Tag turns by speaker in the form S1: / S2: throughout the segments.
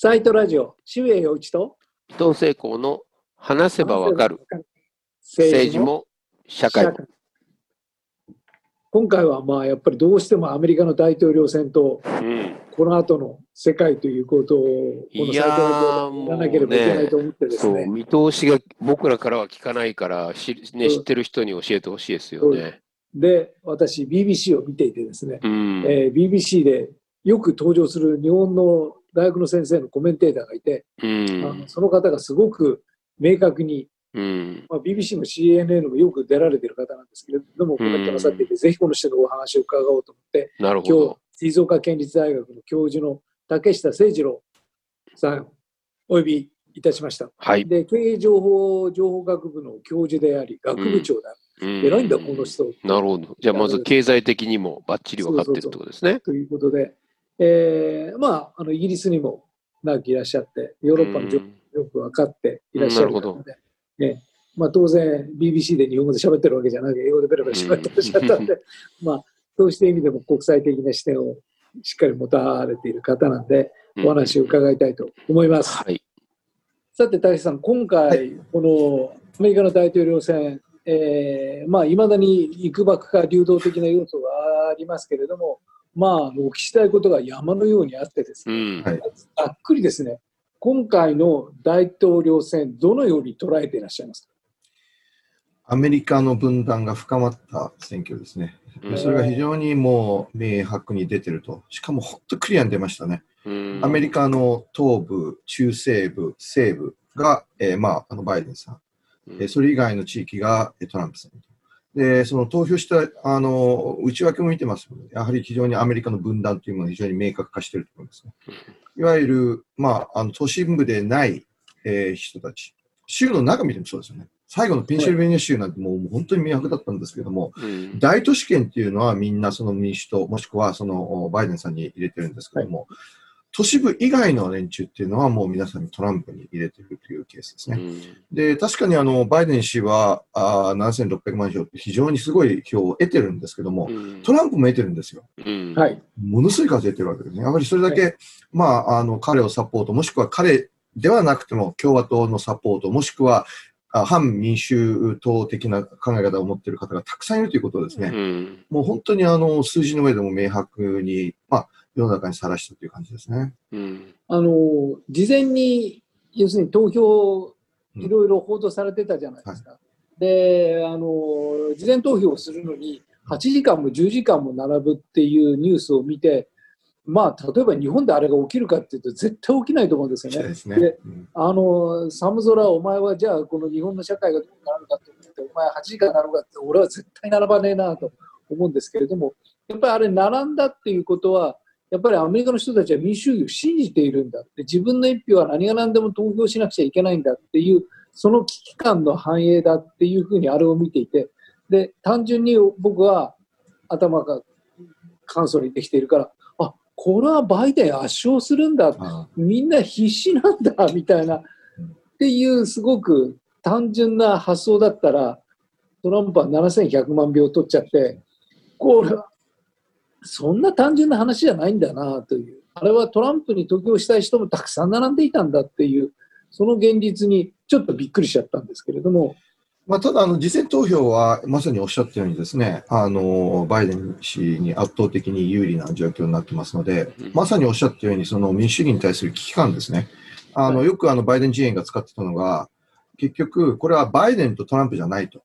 S1: サイトラジオ、渋谷陽一と
S2: 伊藤聖光の話せばわかる。政治も社会。も。
S1: 今回はまあやっぱりどうしてもアメリカの大統領選と
S2: うん、
S1: この後の世界ということをこのサイトラジオでやらなければいけないと思ってですね。
S2: そう見通しが僕らからは聞かないからし、ね、
S1: う。ん
S2: 知ってる人に教えてほしいですよね。
S1: で、私 BBC を見ていてですね、
S2: うん。
S1: えー BBC でよく登場する日本の大学の先生のコメンテーターがいて、
S2: う
S1: あの
S2: ん
S1: その方がすごく明確に
S2: うん
S1: まあ、BBC も CNN もよく出られている方なんですけれども、コメントなさっていて、ぜひこの人のお話を伺おうと思って、
S2: なるほ
S1: 今日
S2: ど。、
S1: 静岡県立大学の教授の竹下誠二郎さん、お呼びいたしました。
S2: はい。
S1: で、経営情報情報学部の教授であり、学部長だ、
S2: うん
S1: 偉いんだ、この人。
S2: なるほど。じゃあまず経済的にもバッチリ分かってるってことですね。
S1: ということで、えーまあ、あのイギリスにも長くいらっしゃって、ヨーロッパの情報よく分かっていらっしゃるので、ねまあ、当然 BBC で日本語で喋ってるわけじゃなく英語でベラベラ喋ってらっしゃったんで、まあ、そうして意味でも国際的な視点をしっかり持たれている方なんで、
S2: うん。
S1: お話を伺いたいと思います。
S2: はい。
S1: さて、武さん、今回、このアメリカの大統領選、えーまあ、いまだに幾ばくか流動的な要素がありますけれども、まあ、お聞きしたいことが山のようにあってです
S2: う
S1: ね、
S2: ん。
S3: はい
S1: ざっくりですね、今回の大統領選、どのように捉えていらっしゃいますか？
S3: アメリカの分断が深まった選挙ですね。
S2: うん
S3: それが非常にもう明白に出てると。しかも本当クリアに出ましたね。
S2: うん
S3: アメリカの東部、中西部、西部が、えーまあ、あのバイデンさん。えーそれ以外の地域がえートランプさん。で、その投票したあの内訳も見てますので、やはり非常にアメリカの分断というものが非常に明確化していると思いますね。いわゆる、まあ、あの都心部でない、えー人たち。州の中見てもそうですよね。最後のペンシルベニア州なんてもう本当に明白だったんですけども、
S2: うん
S3: 大都市圏っていうのはみんなその民主党、もしくはそのバイデンさんに入れてるんですけども、都市部以外の連中っていうのはもう皆さんにトランプに入れてるというケースですね。
S2: うん
S3: で、確かにあのバイデン氏はあー7600万票って非常にすごい票を得てるんですけども、
S2: うん
S3: トランプも得てるんですよ。
S2: うん
S1: はい、
S3: ものすごい数得てるわけですね。やはりそれだけ、まあ、あの彼をサポート、もしくは彼ではなくても共和党のサポート、もしくはあ反民主党的な考え方を持っている方がたくさんいるということですね。
S2: うん
S3: もう本当にあの数字の上でも明白に、まあ、世の中にさらしたという感じですね。
S2: うん
S1: あの事前に、要するに投票、
S3: うん
S1: いろいろ報道されてたじゃないですか。であの、事前投票をするのに、8時間も10時間も並ぶっていうニュースを見て、まあ、例えば日本であれが起きるかっていうと、絶対起きないと思うんですよね。
S3: ですね。
S1: で
S3: うん
S1: あの寒空、お前はじゃあ、この日本の社会がどうなるかと思って、お前8時間なのかって、俺は絶対並ばねえなと思うんですけれども、やっぱりあれ、並んだっていうことは、やっぱりアメリカの人たちは民主主義を信じているんだって、自分の一票は何が何でも投票しなくちゃいけないんだっていう、その危機感の反映だっていうふうにあれを見ていて、で単純に僕は頭が簡素にできているから、あこれはバイデン圧勝するんだ
S3: あ
S1: みんな必死なんだみたいな、っていうすごく単純な発想だったら、トランプは7100万票取っちゃって、これは、そんな単純な話じゃないんだなという、あれはトランプに投票したい人もたくさん並んでいたんだっていう、その現実にちょっとびっくりしちゃったんですけれども、
S3: まあ、ただあの、事前投票はまさにおっしゃったようにですね、あのバイデン氏に圧倒的に有利な状況になってますので、
S2: うん
S3: まさにおっしゃったように、その民主主義に対する危機感ですね。あの
S1: はい
S3: よくあのバイデン陣営が使ってたのが、結局、これはバイデンとトランプじゃないと。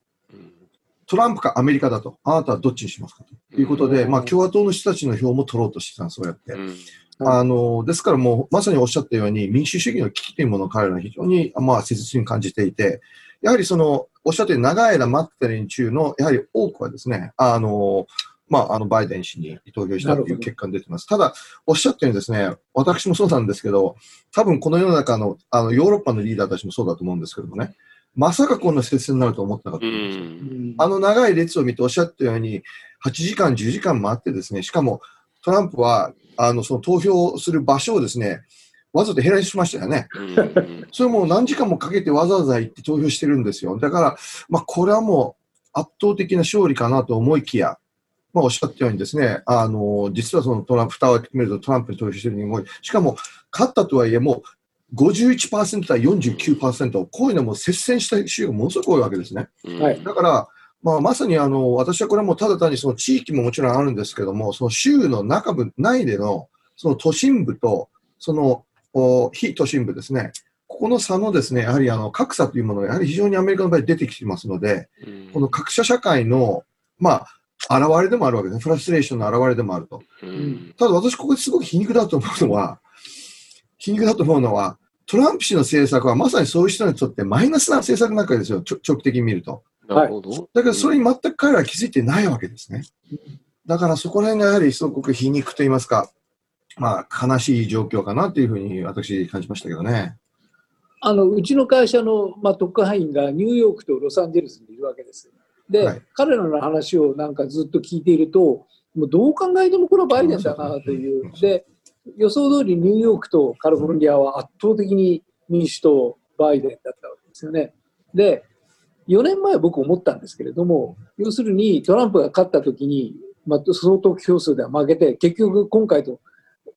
S3: トランプかアメリカだと。あなたはどっちにしますかということで、
S1: うん
S3: まあ、共和党の人たちの票も取ろうとしてたんです、そうやって。
S2: うん
S3: あのですからもう、まさにおっしゃったように、民主主義の危機というものを彼らは非常に、まあ、切実に感じていて、やはりその、おっしゃったように長い間待ってた連中の、やはり多くはですね、あの、まあ、あの、バイデン氏に投票したという結果が出てます。ただ、おっしゃったようにですね、私もそうなんですけど、多分この世の中の、あの、ヨーロッパのリーダーたちもそうだと思うんですけどもね、まさかこんな接戦になると思ってなかった
S2: うん
S3: ですよ。
S2: ん
S3: あの長い列を見ておっしゃったように、8時間、10時間待ってですね、しかもトランプはあのその投票する場所をですね、わざと減らしましたよね。
S2: うん
S3: それも何時間もかけてわざわざ行って投票してるんですよ。だから、まあ、これはもう圧倒的な勝利かなと思いきや、まあ、おっしゃったようにですね、あの、実はそのトランプ、蓋を開けてみるとトランプに投票してる人も多い。しかも、勝ったとはいえ、もう51%対49%、こういうのも接戦した州がものすごく多いわけですね。
S1: はい
S3: だから、まあ、まさにあの、私はこれはもうただ単にその地域ももちろんあるんですけども、その州の中部、内での、その都心部と、その、お非都心部ですね。ここの差のですね、やはりあの、格差というものがやはり非常にアメリカの場合出てきてますので、
S2: うん
S3: この格差社会の、まあ、現れでもあるわけですね。フラストレーションの現れでもあると。
S2: うん
S3: ただ私、ここですごく皮肉だと思うのは、皮肉だと思うのは、トランプ氏の政策はまさにそういう人にとってマイナスな政策なわけですよ。ちょ長期的に見ると。
S2: なるほど。
S3: だけど、それに全く彼らは気づいてないわけですね。だからそこら辺がやはりすごく皮肉と言いますか、まあ、悲しい状況かなというふうに私感じましたけどね。
S1: あのうちの会社の、まあ、特派員がニューヨークとロサンゼルスにいるわけです。で、
S3: はい
S1: 彼らの話をなんかずっと聞いていると、もうどう考えてもこれはバイデンだなという。で、予想通りニューヨークとカリフォルニアは圧倒的に民主党、バイデンだったわけですよね。で、4年前僕思ったんですけれども、要するにトランプが勝った時に、まあ、相当票数では負けて、結局今回と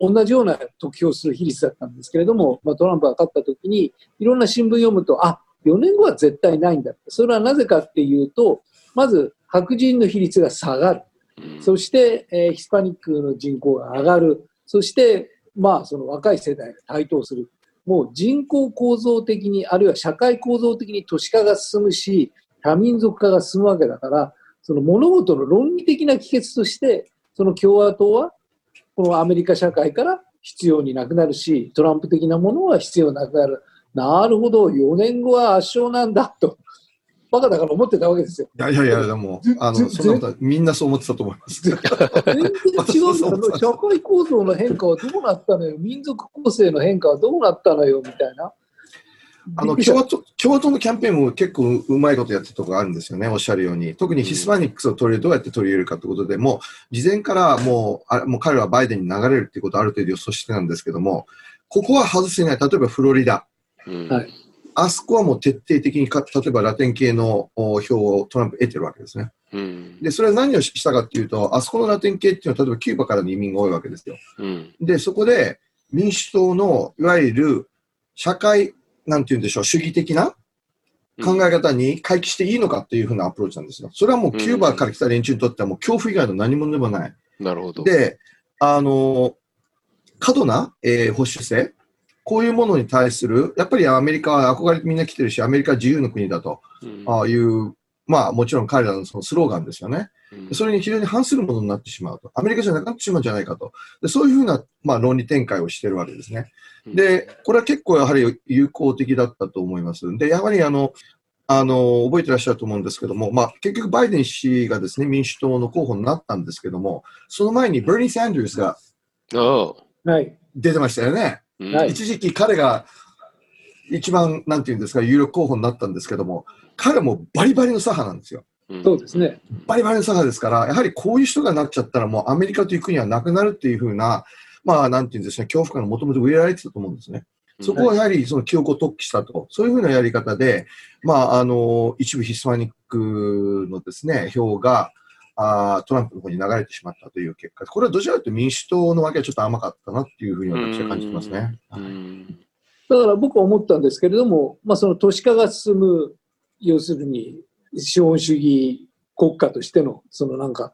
S1: 同じような得票数比率だったんですけれども、まあ、トランプが勝った時に、いろんな新聞読むと、あ4年後は絶対ないんだ。それはなぜかっていうと、まず白人の比率が下がる。そして、えーヒスパニックの人口が上がる。そして、まあ、その若い世代が台頭する。もう人口構造的に、あるいは社会構造的に都市化が進むし、多民族化が進むわけだから、その物事の論理的な帰結として、その共和党は、このアメリカ社会から必要になくなるし、トランプ的なものは必要なくなる。なるほど、4年後は圧勝なんだと、バカだから思ってたわけですよ。
S3: いやいやいや、でも、あの、
S1: ず
S3: そんなことはみんなそう思ってたと思います。
S1: 全然違うんだよ。社会構造の変化はどうなったのよ。民族構成の変化はどうなったのよ、みたいな。
S3: あの共和党共和党のキャンペーンも結構うまいことやってるところがあるんですよね、おっしゃるように。特にヒスパニックスを取り入れどうやって取り入れるかということで、もう事前からもうあもう彼らはバイデンに流れるということをある程度予想してたんですけども、ここは外せない、例えばフロリダ、
S2: うん
S1: はい
S3: あそこはもう徹底的にか、例えばラテン系のお票をトランプ得てるわけですね。
S2: うん
S3: で、それは何をしたかっていうと、あそこのラテン系っていうのは、例えばキューバからの移民が多いわけですよ。
S2: うん
S3: で、そこで民主党のいわゆる社会、なんて言うんでしょう、主義的な考え方に回帰していいのかっていうふうなアプローチなんですよ。それはもうキューバから来た連中にとってはもう恐怖以外の何者でもない。
S2: なるほど。
S3: で、あの、過度な、えー保守性、こういうものに対する、やっぱりアメリカは憧れてみんな来てるし、アメリカは自由の国だと、いう、まあもちろん彼らのそのスローガンですよね。
S2: うん
S3: それに非常に反するものになってしまうと。アメリカじゃなくなってしまうんじゃないかと。でそういうふうな、まあ、論理展開をしているわけですね。で、これは結構やはり有効的だったと思います。で、やはりあの、あの、覚えてらっしゃると思うんですけども、まあ、結局バイデン氏がですね、民主党の候補になったんですけども、その前にバーニー・サンダースが
S2: ああ
S1: はい。
S3: 出てましたよね。
S2: うん
S1: はい
S3: 一時期彼が一番、なんていうんですか、有力候補になったんですけども、彼もバリバリの左派なんですよ。
S2: うん
S1: そうですね。
S3: バリバリの左派ですから、やはりこういう人がなっちゃったら、もうアメリカという国はなくなるっていうふうな、まあ、なんていうんですかね、恐怖感がもともと植えられてたと思うんですね。そこはやはりその記憶を突起したと、そういうふうなやり方で、まあ、あの、一部ヒスパニックのですね、票が、あートランプの方に流れてしまったという結果、これはどちらかというと民主党のわけはちょっと甘かったなっていうふうに私は感じてますね。
S2: うん
S1: だから僕は思ったんですけれども、まあ、その都市化が進む、要するに資本主義国家としての、そのなんか、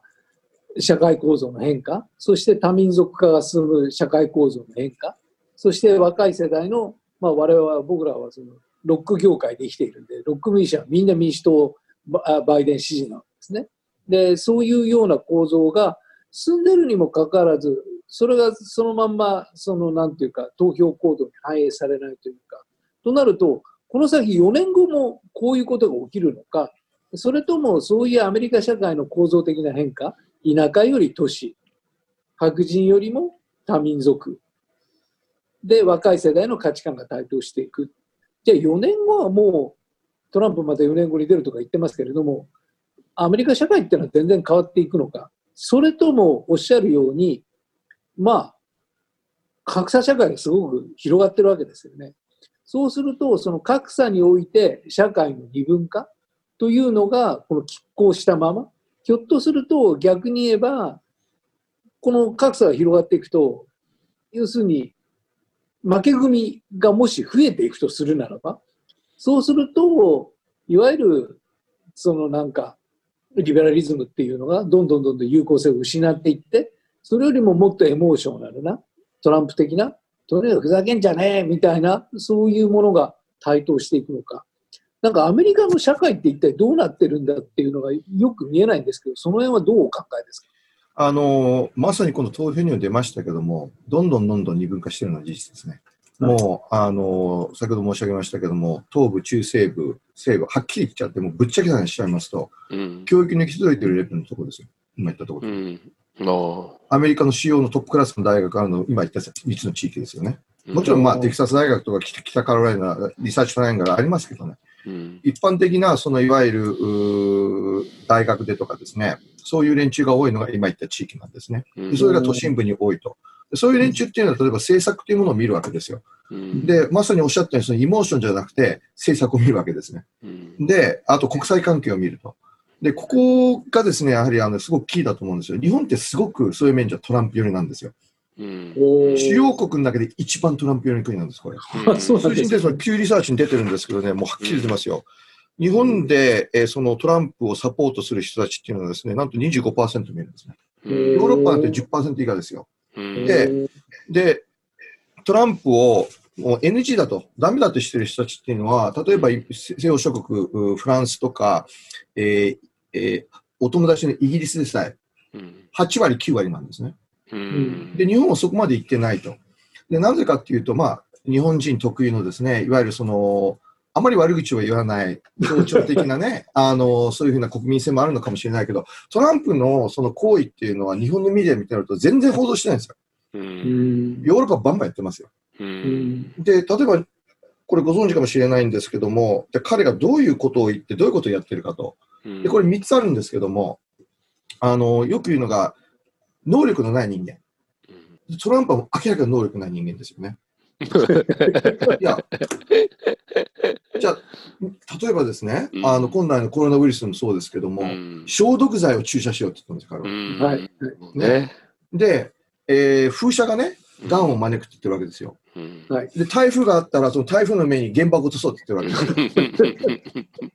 S1: 社会構造の変化、そして多民族化が進む社会構造の変化、そして若い世代の、まあ、我々は、僕らはそのロック業界で生きているんで、ロック民主はみんな民主党、ババイデン支持なんですね。で、そういうような構造が進んでるにもかかわらず、それがそのまんま、そのなんていうか、投票行動に反映されないというか、となると、この先4年後もこういうことが起きるのか、それともそういうアメリカ社会の構造的な変化、田舎より都市、白人よりも多民族、で、若い世代の価値観が台頭していく。じゃあ4年後はもう、トランプまた4年後に出るとか言ってますけれども、アメリカ社会っていうのは全然変わっていくのか、それともおっしゃるように、まあ、格差社会がすごく広がってるわけですよね。そうすると、その格差において社会の二分化というのが、この拮抗したまま、ひょっとすると逆に言えば、この格差が広がっていくと、要するに負け組がもし増えていくとするならば、そうすると、いわゆる、そのなんか、リベラリズムっていうのがどんどんどんどん有効性を失っていって、それよりももっとエモーショナルな、トランプ的な、とにかくふざけんじゃねえみたいな、そういうものが台頭していくのか。なんかアメリカの社会って一体どうなってるんだっていうのがよく見えないんですけど、その辺はどうお考えですか？
S3: あのまさにこの投票には出ましたけども、どんどんどんどん二分化しているのは事実ですね。もう、あの先ほど申し上げましたけども、東部、中西部、西部、はっきり言っちゃって、もぶっちゃけさにしちゃいますと、うん、教育に行き届いているレベルのところですよ。今言ったところ、うん、アメリカの主要のトップクラスの大学あるの、今言った3つの地域ですよね。もちろん、まあ、テキサス大学とか北カロライナ、リサーチトライアングルありますけどね。うん、一般的な、そのいわゆる大学でとかですね、そういう連中が多いのが今言った地域なんですね。それが都心部に多いと。そういう連中っていうのは、例えば政策というものを見るわけですよ。で、まさにおっしゃったように、そのイモーションじゃなくて、政策を見るわけですね。で、あと国際関係を見ると。で、ここがですね、やはりあのすごくキーだと思うんですよ。日本ってすごくそういう面じゃトランプ寄りなんですよ。うん、主要国の中で一番トランプ寄りの国なんです、これ。うん、数字でそのピューリサーチに出てるんですけどね、もうはっきり出ますよ。日本で、えー、そのトランプをサポートする人たちっていうのはですね、なんと25%見えるんですね。ヨーロッパなんて10%以下ですよ。で、で、トランプをもう NG だと、ダメだとしてる人たちっていうのは、例えば西洋諸国、フランスとか、えーえー、お友達のイギリスでさえ、8割、9割なんですね。で、日本はそこまで行ってないと。で、なぜかっていうと、まあ、日本人特有のですね、いわゆるその、あまり悪口を言わない、象徴的なね、あの、そういうふうな国民性もあるのかもしれないけど、トランプのその行為っていうのは日本のメディア見てると全然報道してないんですよ。ヨーロッパバンバンやってますよ。で、例えば、これご存知かもしれないんですけども、で彼がどういうことを言って、どういうことをやってるかと。で、これ3つあるんですけども、あの、よく言うのが、能力のない人間。トランプは明らかに能力ない人間ですよね。いや、じゃあ、例えばですね、うん、あの今度のコロナウイルスもそうですけども、うん、消毒剤を注射しようって言ったんです、彼は。はい。ね、で、えー、風車がね、がん。を招くって言ってるわけですよ。はい、で台風があったら、その台風の目に原爆を落とそうって言ってるわけです。よ。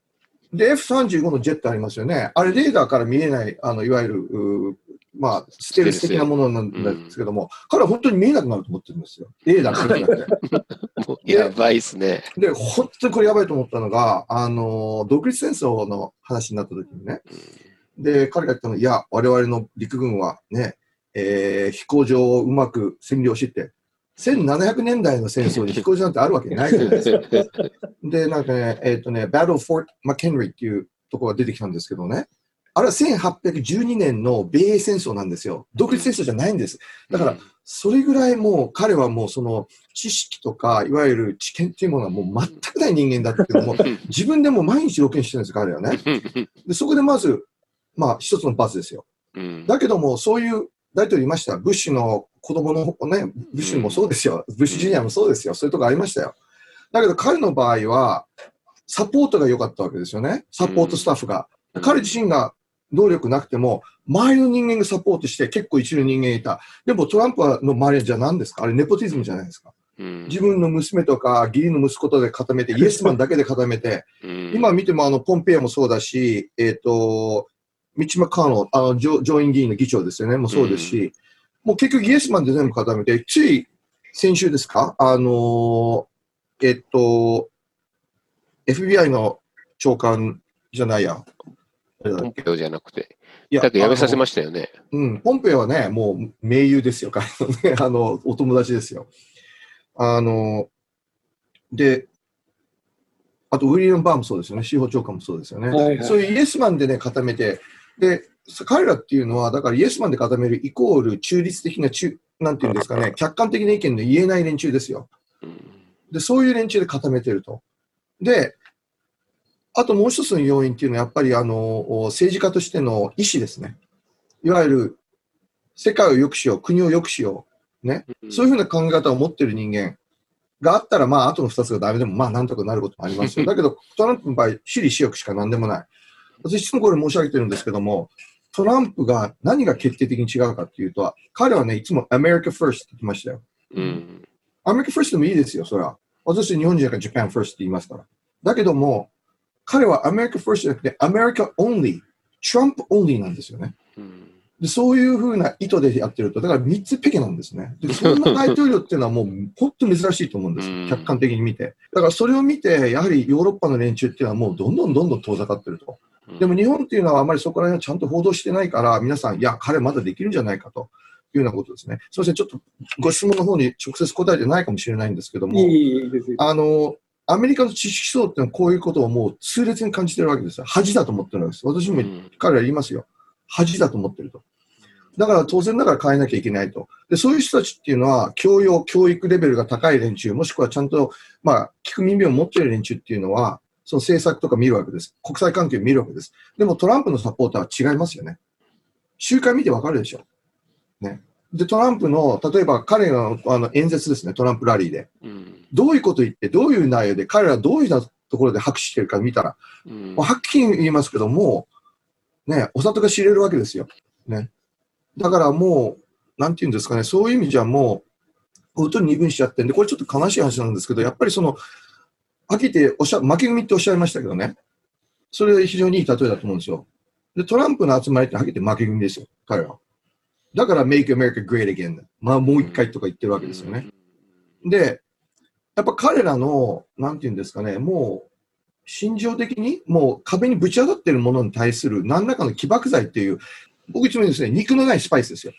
S3: で、F35 のジェットありますよね。あれ、レーダーから見えない、あのいわゆるまあ、ステルス的なものなんですけども、うん、彼は本当に見えなくなると思ってるんですよ。レーダーから
S2: て。やばいっすね。
S3: で、本当にこれやばいと思ったのが、あの、独立戦争の話になった時にね、で、彼が言ったのは、いや、我々の陸軍はね、えー、飛行場をうまく占領して、1700年代の戦争に飛行場なんてあるわけないじゃないですか。で、なんかね、えっ、ー、とね、Battle Fort McHenry っていうところが出てきたんですけどね、あれは1812年の米英戦争なんですよ。独立戦争じゃないんです。だから、それぐらいもう彼はもうその知識とか、いわゆる知見っていうものはもう全くない人間だっていうのも、自分でも毎日露見してるんです彼はね。でそこでまず、まあ一つの罰ですよ。だけども、そういう大統領いました。ブッシュの子供のね、ブッシュもそうですよ。ブッシュジュニアもそうですよ。そういうとこありましたよ。だけど彼の場合は、サポートが良かったわけですよね。サポートスタッフが。彼自身が能力なくても、周りの人間がサポートして結構一流人間いた。でもトランプの周りじゃ何ですか？あれネポティズムじゃないですか。うん、自分の娘とか義理の息子とで固めて、イエスマンだけで固めて、うん、今見てもあのポンペイアもそうだし、えっ、ー、と、ミッチ・マッカーノあの上上院議員の議長ですよね、もうそうですし、うん、もう結局イエスマンで全部固めて、つい先週ですか？あのえっ、ー、と、FBI の長官じゃないや、
S2: ポンペオじゃなくて。いや、だけど辞めさせましたよね。
S3: うん、ポンペオはね、もう盟友ですよ、彼のね、あの、お友達ですよ。あの、で、あと、ウィリアム・バーもそうですよね、司法長官もそうですよね。はいはい、そういうイエスマンでね、固めて、で、彼らっていうのは、だからイエスマンで固めるイコール中立的な中、なんていうんですかね、客観的な意見で言えない連中ですよ。で、そういう連中で固めてると。で、あともう一つの要因っていうのは、やっぱりあの政治家としての意思ですね。いわゆる世界を良くしよう、国を良くしよう、ね、そういうふうな考え方を持っている人間があったら、まあ、あとの2つがダメでも、まあ、なんとかなることもありますよ。だけど、トランプの場合、私利私欲しかなんでもない。私、いつもこれ申し上げてるんですけども、トランプが何が決定的に違うかっていうと、彼はね、いつも America First って言ってましたよ。
S2: うん。
S3: America First でもいいですよ、それは。私、日本人だから Japan First って言いますから。だけども、彼は America First じゃなくて America Only、Trump Only なんですよね。
S2: うん
S3: でそういうふうな意図でやってると、だから3つペケなんですね。でそんな大統領っていうのはもう 本当に珍しいと思うんです
S2: うん。
S3: 客観的に見て。だからそれを見て、やはりヨーロッパの連中っていうのはもうどんどんどんどん遠ざかってると。でも日本っていうのはあまりそこら辺はちゃんと報道してないから、皆さん、いや、彼まだできるんじゃないかというようなことですね。すみません、ちょっとご質問の方に直接答えてないかもしれないんですけども、
S1: いいい。
S3: あの、アメリカの知識層ってのはこういうことをもう痛烈に感じてるわけですよ。恥だと思ってるわけです。私も彼ら言いますよ。恥だと思ってると。だから当然ながら変えなきゃいけないと。で、そういう人たちっていうのは、教養、教育レベルが高い連中、もしくはちゃんと、まあ、聞く耳を持ってる連中っていうのは、その政策とか見るわけです。国際関係を見るわけです。でもトランプのサポーターは違いますよね。集会見てわかるでしょ。ね。で、トランプの、例えば彼のあの演説ですね、トランプラリーで。
S2: うん
S3: どういうこと言って、どういう内容で、彼らどういうところで拍手してるか見たら、
S2: うん
S3: はっきり言いますけども、ね、お里が知れるわけですよ。ね。だからもう、なんていうんですかね、そういう意味じゃもう、本当に二分しちゃってんで、これちょっと悲しい話なんですけど、やっぱりその、はっきておっしゃ、負け組っておっしゃいましたけどね、それ非常にいい例えだと思うんですよ。で、トランプの集まりってはっきり言って負け組ですよ、彼は。だから、Make America Great Again。まあ、もう一回とか言ってるわけですよね。で、やっぱ彼らの、なんていうんですかね、もう、心情的に、もう壁にぶち当たっているものに対する何らかの起爆剤っていう、僕いつも言うんですね、肉のないスパイスですよ。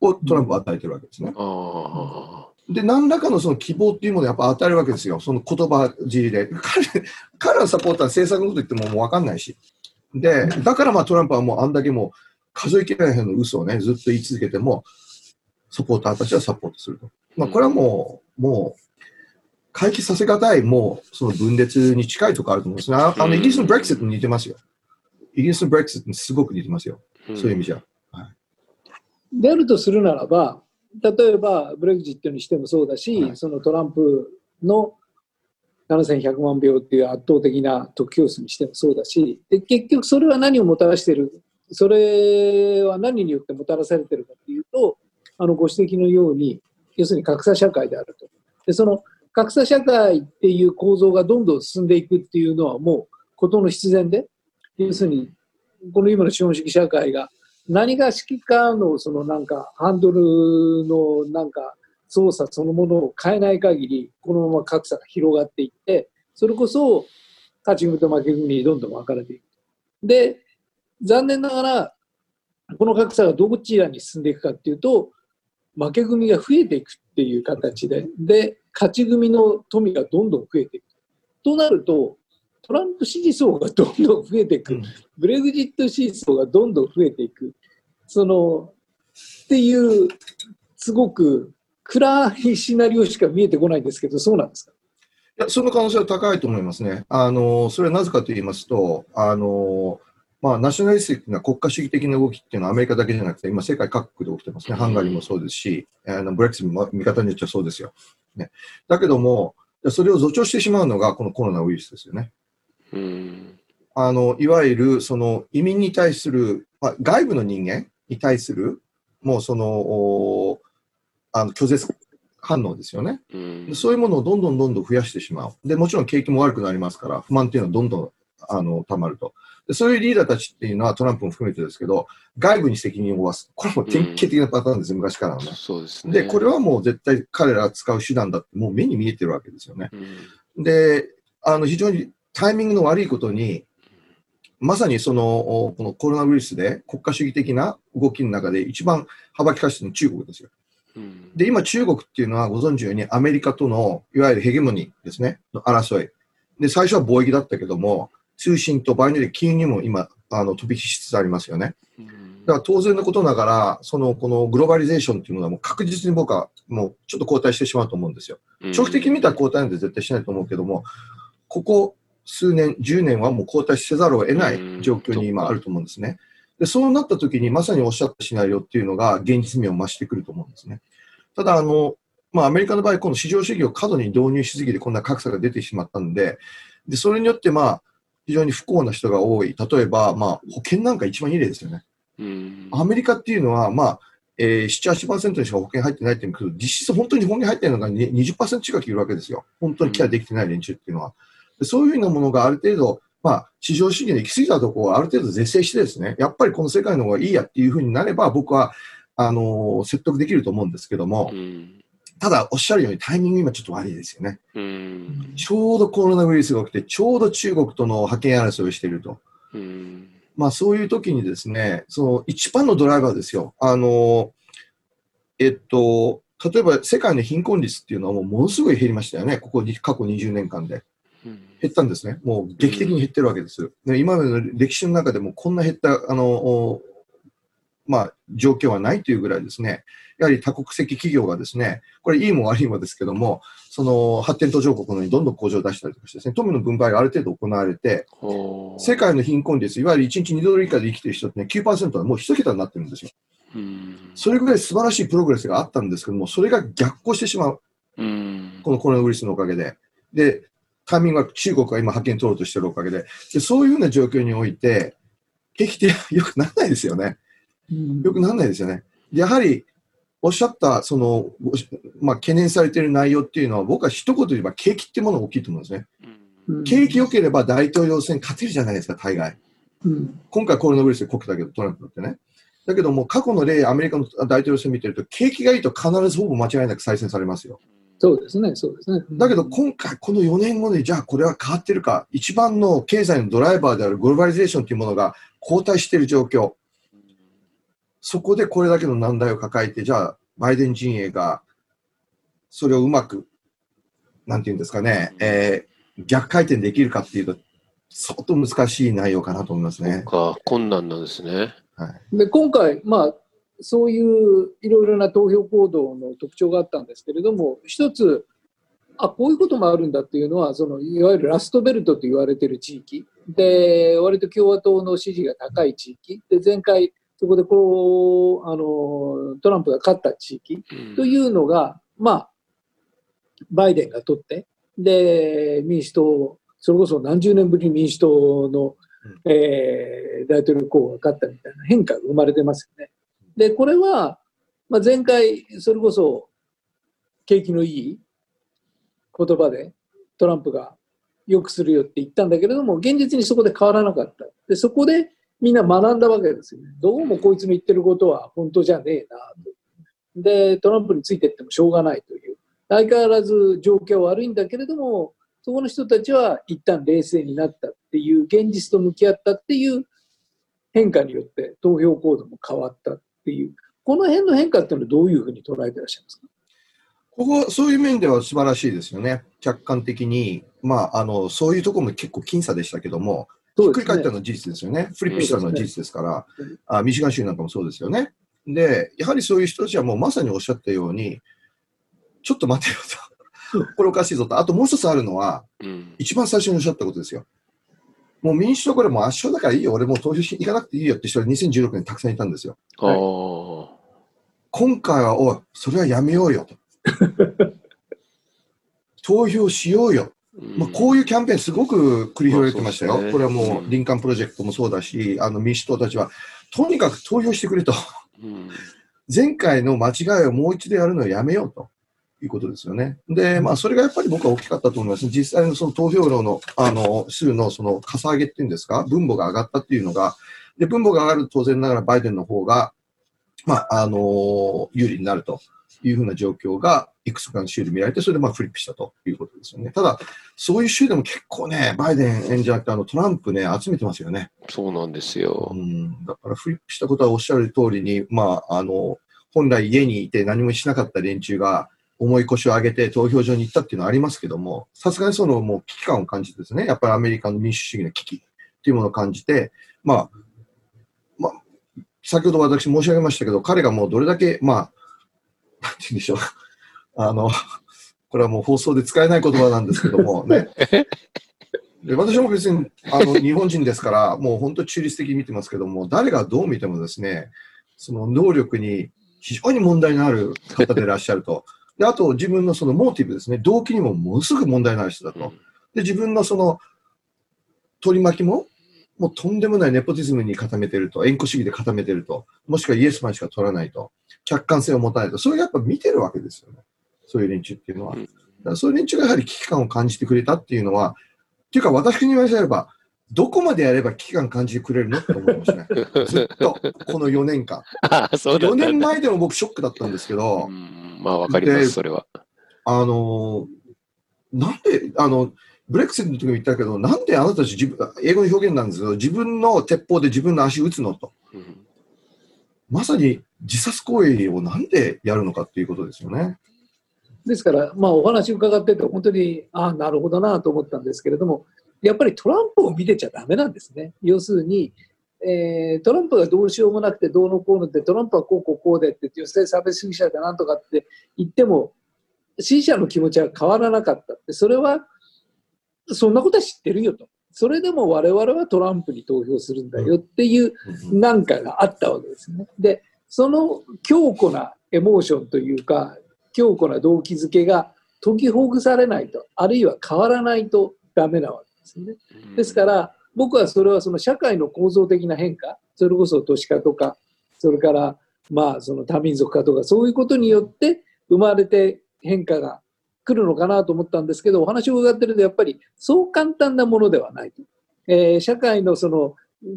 S3: をトランプは与えてるわけですね。
S2: あ
S3: で、何らかのその希望っていうものをやっぱ与えるわけですよ。その言葉尻で。彼、彼のサポーターは政策のこと言ってももう分かんないし。で、だからまあトランプはもうあんだけもう数えきれないの嘘をね、ずっと言い続けても、サポーターたちはサポートすると。まあこれはもう、もう、回帰させがたい、もうその分裂に近いところあると思うんですね。ああのイギリスのブレクシットに似てますよ。イギリスのブレクシットにすごく似てますよ。
S2: あ。
S3: そういう意味じゃ。
S1: であるとするならば、例えばブレグジットにしてもそうだし、
S3: はい
S1: そのトランプの7100万票っていう圧倒的な得票数にしてもそうだし、で結局それは何をもたらしている、それは何によってもたらされてるかっていうと、あのご指摘のように、要するに格差社会であると。でその格差社会っていう構造がどんどん進んでいくっていうのはもうことの必然で、要するにこの今の資本主義社会が何がしかのそのなんかハンドルのなんか操作そのものを変えない限りこのまま格差が広がっていってそれこそ勝ち組と負け組にどんどん分かれていく。で残念ながらこの格差がどちらに進んでいくかっていうと負け組が増えていくっていう形でで勝ち組の富がどんどん増えていく。となるとトランプ支持層がどんどん増えていく。ブレグジット支持層がどんどん増えていく。その、っていう、すごく暗いシナリオしか見えてこないんですけど、そうなんですか？
S3: いや、その可能性は高いと思いますね。あの、それはなぜかと言いますと、あの、まあ、ナショナリスティックな国家主義的な動きっていうのはアメリカだけじゃなくて、今世界各国で起きてますね。ハンガリーもそうですし、あのブレックスも見方によってはそうですよ。ね。だけども、それを助長してしまうのがこのコロナウイルスですよね。
S2: うん。
S3: あの、いわゆるその移民に対する、まあ、外部の人間に対する、もうその、おあの拒絶反応ですよね。
S2: うん
S3: で。そういうものをどんどんどんどん増やしてしまう。で、もちろん景気も悪くなりますから、不満っていうのはどんどんあの溜まるとで。そういうリーダーたちっていうのはトランプも含めてですけど、外部に責任を負わす。これも典型的なパターンですよ、昔からのね。
S2: そうですね。
S3: で、これはもう絶対彼らが使う手段だってもう目に見えてるわけですよね。
S2: うん、
S3: で、あの非常にタイミングの悪いことに、まさにそのおこのコロナウイルスで国家主義的な動きの中で一番幅利かしてるのは中国ですよ。
S2: うん。
S3: で、今中国っていうのはご存知のようにアメリカとのいわゆるヘゲモニーですね、の争い。で、最初は貿易だったけども、通信と場合によって金融にも今、あの飛び火しつつありますよね。
S2: うん
S3: だから当然のことながら、そのこのグローバリゼーションっていうものはもう確実に僕はもうちょっと後退してしまうと思うんですよ。長期的に見たら後退なんて絶対しないと思うけども、ここ数年、10年はもう後退せざるを得ない状況に今あると思うんですね。で、そうなった時にまさにおっしゃったシナリオっていうのが現実味を増してくると思うんですね。ただ、あの、まあ、アメリカの場合、この市場主義を過度に導入しすぎてこんな格差が出てしまったので、で、それによって、まあ、非常に不幸な人が多い。例えば、まあ、保険なんか一番いい例ですよね。
S2: うん
S3: アメリカっていうのは、まあ、えー、7、8%にしか保険入ってないって言うけど、実質本当に保険入ってるのがに20%近くいるわけですよ。本当にケアできてない連中っていうのは。でそういうようなものがある程度、まあ、市場主義の行き過ぎたところをある程度是正してですね、やっぱりこの世界の方がいいやっていうふうになれば、僕は、あのー説得できると思うんですけども
S2: う、ん
S3: ただ、おっしゃるようにタイミング今ちょっと悪いですよね。
S2: うん
S3: ちょうどコロナウイルスが起きて、ちょうど中国との覇権争いをしていると。
S2: うん
S3: まあそういう時にですね、その一番のドライバーですよ。あの、えっと、例えば世界の貧困率っていうのはもうものすごい減りましたよね。ここに過去20年間で。
S2: うん
S3: 減ったんですね。もう劇的に減ってるわけです。で今までの歴史の中でもこんな減った、あの、おまあ、状況はないというぐらいですね、やはり多国籍企業がですね、これいいも悪いもですけども、その発展途上国のにどんどん工場を出したりとかしてですね、富の分配がある程度行われて、世界の貧困率、いわゆる1日2ドル以下で生きてる人ってね、9%はもう1桁になってるんですよ。
S2: うん
S3: それぐらい素晴らしいプログレスがあったんですけども、それが逆行してしまう。
S2: うん
S3: このコロナウイルスのおかげで。で、タイミングは中国が今派遣取ろうとしてるおかげで。で、そういうような状況において、景気って良くならないですよね。良くならないですよね。でやはり、おっしゃった、その、ごまあ、懸念されている内容っていうのは、僕は一言で言えば景気ってものが大きいと思うんですね。
S2: うん
S3: 景気良ければ大統領選勝てるじゃないですか、大概。
S1: うん
S3: 今回コロナウイルスでこけたけど、トランプだってね。だけども、過去の例、アメリカの大統領選見てると、景気がいいと必ずほぼ間違いなく再選されますよ。
S1: そうですね、そうですね。
S3: だけど今回、この4年後で、じゃあこれは変わってるか、一番の経済のドライバーであるグローバリゼーションというものが後退している状況、そこでこれだけの難題を抱えて、じゃあ、バイデン陣営がそれをうまく、なんていうんですかね、えー逆回転できるかっていうと、相当難しい内容かなと思いますね。
S2: か困難なんですね。
S3: はい、
S1: で今回、まあ、そういういろいろな投票行動の特徴があったんですけれども、一つ、あこういうこともあるんだっていうのは、そのいわゆるラストベルトと言われている地域で、割と共和党の支持が高い地域で、前回、そこでこうあのトランプが勝った地域
S2: うん
S1: というのが、まあ、バイデンが取って、で、民主党、それこそ何十年ぶりに民主党の、えー大統領候補が勝ったみたいな変化が生まれてますよね。で、これは、まあ、前回、それこそ景気のいい言葉でトランプが良くするよって言ったんだけれども、現実にそこで変わらなかった。で、そこでみんな学んだわけですよね。どうもこいつの言ってることは本当じゃねえな。で、トランプについてってもしょうがないという。相変わらず状況は悪いんだけれども、そこの人たちは一旦冷静になったっていう、現実と向き合ったっていう変化によって投票行動も変わったっていう、この辺の変化っていうのはどういうふうに捉えてらっしゃいますか？
S3: ここ、そういう面では素晴らしいですよね。客観的に、まあ、あの、そういうところも結構僅差でしたけども、ひっくり返ったのは事実ですよね。フリップしたのは事実ですから、
S1: うん
S3: あミシガン州なんかもそうですよね。で、やはりそういう人たちはもうまさにおっしゃったように、ちょっと待てよと。これおかしいぞと。あともう一つあるのは、
S2: うん
S3: 一番最初におっしゃったことですよ。もう民主党これもう圧勝だからいいよ。俺もう投票しに行かなくていいよって人が2016年たくさんいたんですよ。
S2: あー
S3: 今回は、おい、それはやめようよと。投票しようよ。
S2: うん。
S3: まあ、こういうキャンペーンすごく繰り広げてましたよ。
S2: ね。
S3: これはも
S2: う
S3: うん。リンカンプロジェクトもそうだし、あの民主党たちは、とにかく投票してくれと。
S2: うん。
S3: 前回の間違いをもう一度やるのをやめようと。いうことですよね。で、まあ、それがやっぱり僕は大きかったと思います。実際のその投票量の、あの、数のその、かさ上げっていうんですか、分母が上がったっていうのが、で、分母が上がると当然ながらバイデンの方が、まあ、あの、有利になるというふうな状況が、いくつかの州で見られて、それでまあフリップしたということですよね。ただ、そういう州でも結構ね、バイデンじゃなくて、あの、トランプね、集めてますよね。
S2: そうなんですよ
S3: う。ん、だからフリップしたことはおっしゃる通りに、まあ、あの、本来家にいて何もしなかった連中が重い腰を上げて投票所に行ったっていうのはありますけども、さすがにそのもう危機感を感じてですね、やっぱりアメリカの民主主義の危機っていうものを感じて、まあ、まあ、先ほど私申し上げましたけど、彼がもうどれだけ、まあ、なんて言うんでしょう、あの、これはもう放送で使えない言葉なんですけども ね。で私も別にあの日本人ですから、もう本当中立的に見てますけども、誰がどう見てもですね、その能力に非常に問題のある方でいらっしゃると。であと自分のそのモーティブですね、動機にもものすごく問題のある人だと。で、自分のその取り巻きも、もうとんでもないネポティズムに固めてると、縁故主義で固めてると、もしくはイエスマンしか取らないと、客観性を持たないと、それやっぱ見てるわけですよね。そういう連中っていうのは。だからそういう連中がやはり危機感を感じてくれたっていうのは、っていうか私に言わせれば、どこまでやれば危機感感じてくれるの？って思いましたね。ずっと、この4年間。4年前でも僕ショックだったんですけど、
S2: まあわかります、それは。
S3: あの、なんで、あの、ブレクセットの時も言ったけど、なんであなたたち自分、英語の表現なんですけど、自分の鉄砲で自分の足打つのと。うん、まさに自殺行為をなんでやるのかっていうことですよね。
S1: ですから、まあ、お話伺ってて、本当に、ああ、なるほどなと思ったんですけれども、やっぱりトランプを見てちゃだめなんですね。要するに、えー、トランプがどうしようもなくて、どうのこうのって、トランプはこうこうこうでって、女性差別主義者だなんとかって言っても、支持者の気持ちは変わらなかったって、それはそんなことは知ってるよと。それでも我々はトランプに投票するんだよっていうなんかがあったわけですね。で、その強固なエモーションというか、強固な動機づけが解きほぐされないと、あるいは変わらないとダメなわけですね。ですから、僕はそれはその社会の構造的な変化、それこそ都市化とか、それからまあその多民族化とか、そういうことによって生まれて変化が来るのかなと思ったんですけど、お話を伺ってると、やっぱりそう簡単なものではないと。えー、社会のその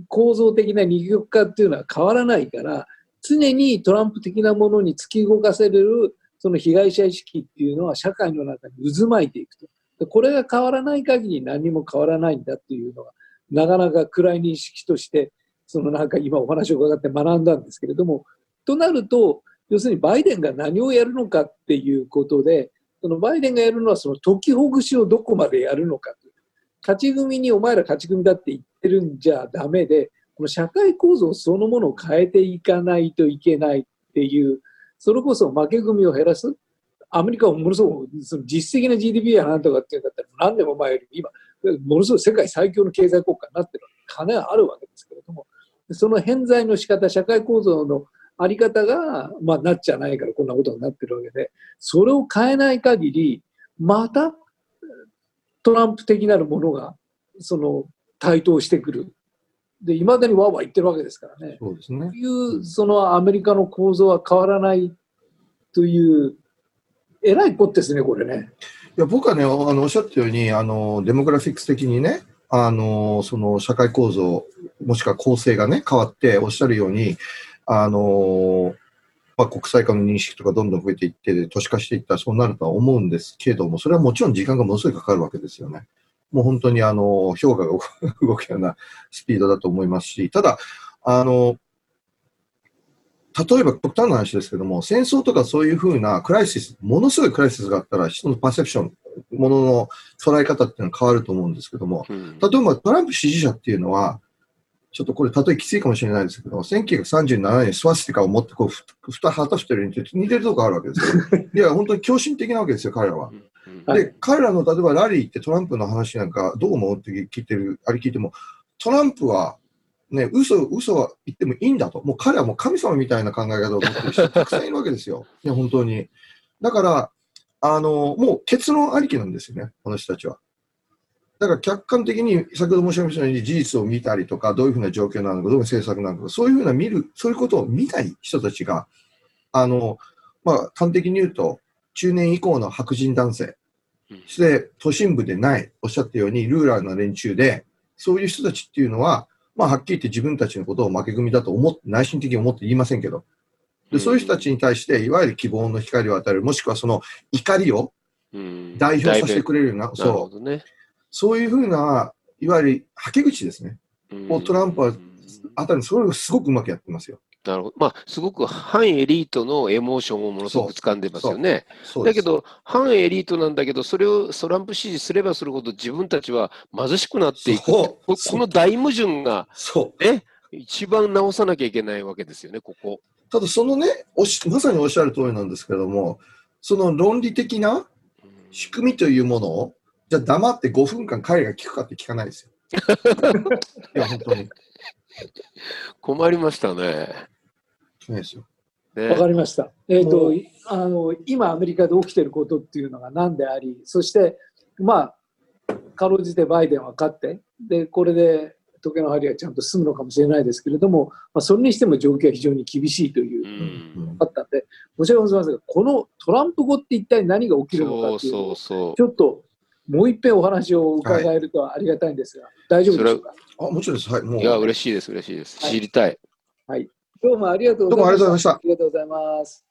S1: 構造的な二極化っていうのは変わらないから、常にトランプ的なものに突き動かせるその被害者意識っていうのは社会の中に渦巻いていくと。でこれが変わらない限り何も変わらないんだっていうのが、なかなか暗い認識として、そのなんか今お話を伺って学んだんですけれども、となると、要するにバイデンが何をやるのかっていうことで、そのバイデンがやるのはその解きほぐしをどこまでやるのか勝ち組にお前ら勝ち組だって言ってるんじゃダメでこの社会構造そのものを変えていかないといけないっていうそれこそ負け組を減らすアメリカはものすごくその実質的な GDP やなんとかっていうんだったら何年も前より今ものすごい世界最強の経済国家になってる金はあるわけですけれどもその偏在の仕方社会構造のあり方が、まあ、なっちゃないからこんなことになってるわけで、それを変えない限り、またトランプ的なるものが、その、台頭してくる。で、いまだにわわ言ってるわけですからね。
S3: そうですね。
S1: いう、そのアメリカの構造は変わらないという、えらいことですね、これね。
S3: いや僕はね、あのおっしゃったように、あのデモグラフィックス的にね、あのその社会構造、もしくは構成がね、変わって、おっしゃるように、あのまあ、国際化の認識とかどんどん増えていって、都市化していったらそうなるとは思うんですけども、それはもちろん時間がものすごいかかるわけですよね。もう本当にあの、氷河が 動くようなスピードだと思いますし、ただ、あの、例えば極端な話ですけども、戦争とかそういうふうなクライシス、ものすごいクライシスがあったら、人のパーセプション、ものの捉え方っていうのは変わると思うんですけども、例えばトランプ支持者っていうのは、ちょっとこれ、例えきついかもしれないですけど、1937年スワスティカを持ってこう、ふ、ふた、旗してるに似てるとこあるわけですよ。いや、本当に狂信的なわけですよ、彼らは。で、彼らの、例えばラリーってトランプの話なんか、どう思うって聞いてる、あれ聞いても、トランプは、ね、嘘、嘘は言ってもいいんだと。もう彼はもう神様みたいな考え方を持ってる人たくさんいるわけですよ。いや、本当に。だから、あの、もう結論ありきなんですよね、この人たちは。だから客観的に、先ほど申し上げましたように事実を見たりとか、どういうふうな状況なのか、どういう政策なのか、そういうふうな見る、そういうことを見ない人たちが、あの、まあ、端的に言うと、中年以降の白人男性、そして都心部でない、おっしゃったように、ルーラーな連中で、そういう人たちっていうのは、まあ、はっきり言って自分たちのことを負け組だと思って、内心的に思って言いませんけど、でそういう人たちに対して、いわゆる希望の光を与える、もしくはその怒りを代表させてくれるような、そう、ね、そういうふうな、いわゆるはけ口ですね。をトランプはあたり、それをすごくうまくやってますよ。
S2: なるほど。まあ、すごく反エリートのエモーションをものすごく掴んでますよね。だけど、反エリートなんだけど、それをトランプ支持すればするほど自分たちは貧しくなっていく。この大矛盾が、ね、一番直さなきゃいけないわけですよね、ここ。
S3: ただ、そのねおし、まさにおっしゃる通りなんですけれども、その論理的な仕組みというものを、じゃあ黙って5分間彼が聞くかって聞かないですよ。いや、本当に。
S2: 困りましたね。
S3: そうですよ。
S1: わかりました。えっ、ー、と、あの、今アメリカで起きてることっていうのが何であり、そして、まあ、かろうじてバイデンは勝って、で、これで時計の針がちゃんと進むのかもしれないですけれども、まあ、それにしても状況は非常に厳しいというのがあったんで、申し訳ございませんが、このトランプ後って一体何が起きるのかっていうのを、ちょっともう一遍お話を伺えるとありがたいんですが、はい、大丈夫でしょうか？
S3: あもちろんです。はい。
S2: もういや、嬉しいです、嬉しいです。知りたい。
S1: はい。どうもありがとうございました。どうもありがとうございました。ありがとうございます。